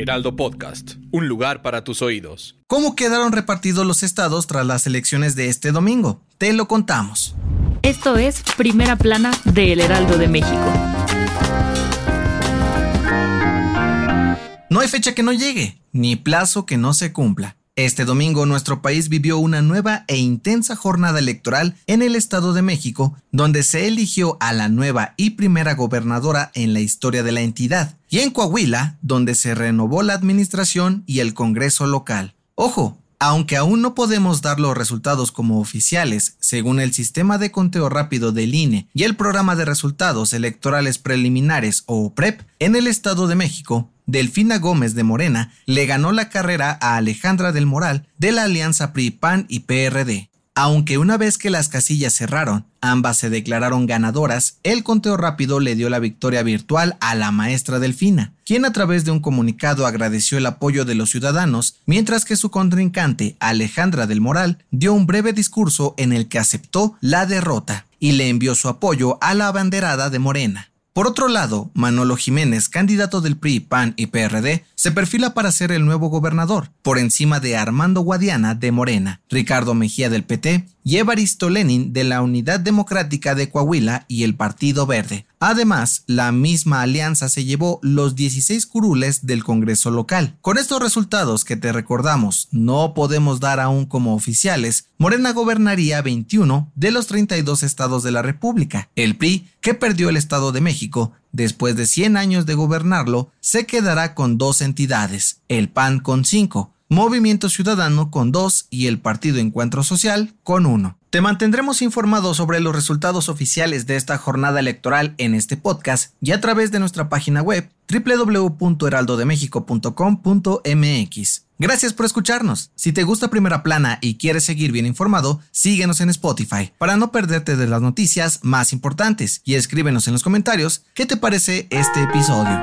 Heraldo Podcast, un lugar para tus oídos. ¿Cómo quedaron repartidos los estados tras las elecciones de este domingo? Te lo contamos. Esto es Primera Plana de El Heraldo de México. No hay fecha que no llegue, ni plazo que no se cumpla. Este domingo nuestro país vivió una nueva e intensa jornada electoral en el Estado de México, donde se eligió a la nueva y primera gobernadora en la historia de la entidad, y en Coahuila, donde se renovó la administración y el Congreso local. Ojo, aunque aún no podemos dar los resultados como oficiales, según el sistema de conteo rápido del INE y el programa de resultados electorales preliminares o PREP, en el Estado de México, Delfina Gómez de Morena le ganó la carrera a Alejandra del Moral de la alianza PRI-PAN y PRD. Aunque una vez que las casillas cerraron, ambas se declararon ganadoras, el conteo rápido le dio la victoria virtual a la maestra Delfina, quien a través de un comunicado agradeció el apoyo de los ciudadanos, mientras que su contrincante, Alejandra del Moral, dio un breve discurso en el que aceptó la derrota y le envió su apoyo a la abanderada de Morena. Por otro lado, Manolo Jiménez, candidato del PRI, PAN y PRD, se perfila para ser el nuevo gobernador, por encima de Armando Guadiana de Morena, Ricardo Mejía del PT y Evaristo Lenin de la Unidad Democrática de Coahuila y el Partido Verde. Además, la misma alianza se llevó los 16 curules del Congreso local. Con estos resultados que te recordamos no podemos dar aún como oficiales, Morena gobernaría 21 de los 32 estados de la República. El PRI, que perdió el Estado de México, después de 100 años de gobernarlo, se quedará con dos entidades, el PAN con 5, Movimiento Ciudadano con 2 y el Partido Encuentro Social con 1. Te mantendremos informado sobre los resultados oficiales de esta jornada electoral en este podcast y a través de nuestra página web www.heraldodemexico.com.mx. Gracias por escucharnos. Si te gusta Primera Plana y quieres seguir bien informado, síguenos en Spotify para no perderte de las noticias más importantes y escríbenos en los comentarios qué te parece este episodio.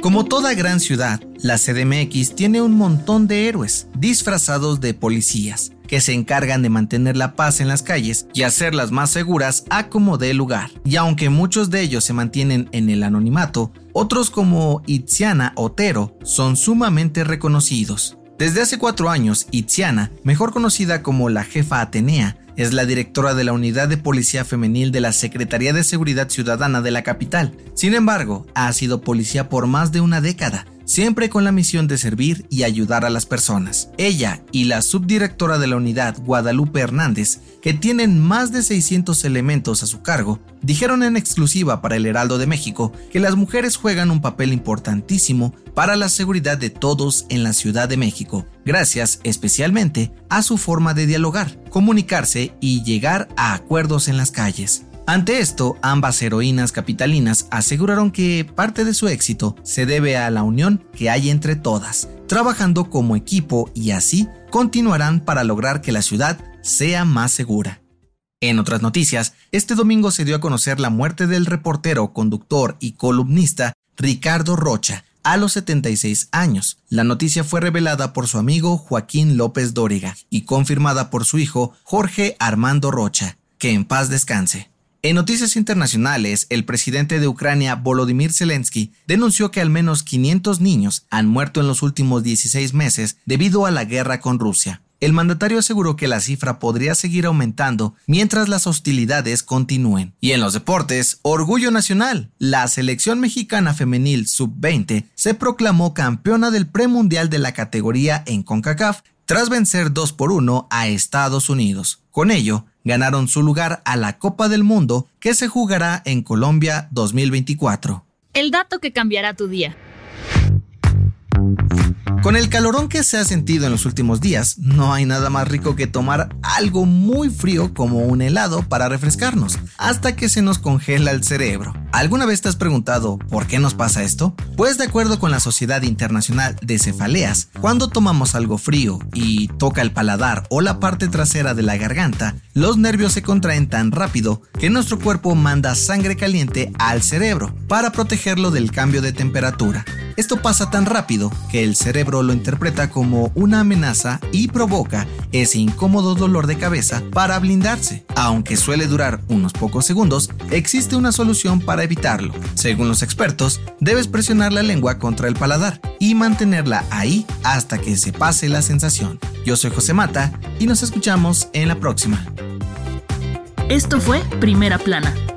Como toda gran ciudad, la CDMX tiene un montón de héroes disfrazados de policías que se encargan de mantener la paz en las calles y hacerlas más seguras a como dé lugar. Y aunque muchos de ellos se mantienen en el anonimato, otros como Itziana Otero son sumamente reconocidos. Desde hace cuatro años, Itziana, mejor conocida como la jefa Atenea, es la directora de la Unidad de Policía Femenil de la Secretaría de Seguridad Ciudadana de la capital. Sin embargo, ha sido policía por más de una década siempre con la misión de servir y ayudar a las personas. Ella y la subdirectora de la unidad, Guadalupe Hernández, que tienen más de 600 elementos a su cargo, dijeron en exclusiva para el Heraldo de México que las mujeres juegan un papel importantísimo para la seguridad de todos en la Ciudad de México, gracias especialmente a su forma de dialogar, comunicarse y llegar a acuerdos en las calles. Ante esto, ambas heroínas capitalinas aseguraron que parte de su éxito se debe a la unión que hay entre todas, trabajando como equipo y así continuarán para lograr que la ciudad sea más segura. En otras noticias, este domingo se dio a conocer la muerte del reportero, conductor y columnista Ricardo Rocha, a los 76 años. La noticia fue revelada por su amigo Joaquín López Dóriga y confirmada por su hijo Jorge Armando Rocha. Que en paz descanse. En noticias internacionales, el presidente de Ucrania, Volodymyr Zelensky, denunció que al menos 500 niños han muerto en los últimos 16 meses debido a la guerra con Rusia. El mandatario aseguró que la cifra podría seguir aumentando mientras las hostilidades continúen. Y en los deportes, orgullo nacional. La selección mexicana femenil sub-20 se proclamó campeona del premundial de la categoría en CONCACAF tras vencer 2 por 1 a Estados Unidos. Con ello, ganaron su lugar a la Copa del Mundo que se jugará en Colombia 2024. El dato que cambiará tu día. Con el calorón que se ha sentido en los últimos días, no hay nada más rico que tomar algo muy frío como un helado para refrescarnos, hasta que se nos congela el cerebro. ¿Alguna vez te has preguntado por qué nos pasa esto? Pues de acuerdo con la Sociedad Internacional de Cefaleas, cuando tomamos algo frío y toca el paladar o la parte trasera de la garganta, los nervios se contraen tan rápido que nuestro cuerpo manda sangre caliente al cerebro para protegerlo del cambio de temperatura. Esto pasa tan rápido que el cerebro lo interpreta como una amenaza y provoca ese incómodo dolor de cabeza para blindarse. Aunque suele durar unos pocos segundos, existe una solución para evitarlo. Según los expertos, debes presionar la lengua contra el paladar y mantenerla ahí hasta que se pase la sensación. Yo soy José Mata y nos escuchamos en la próxima. Esto fue Primera Plana,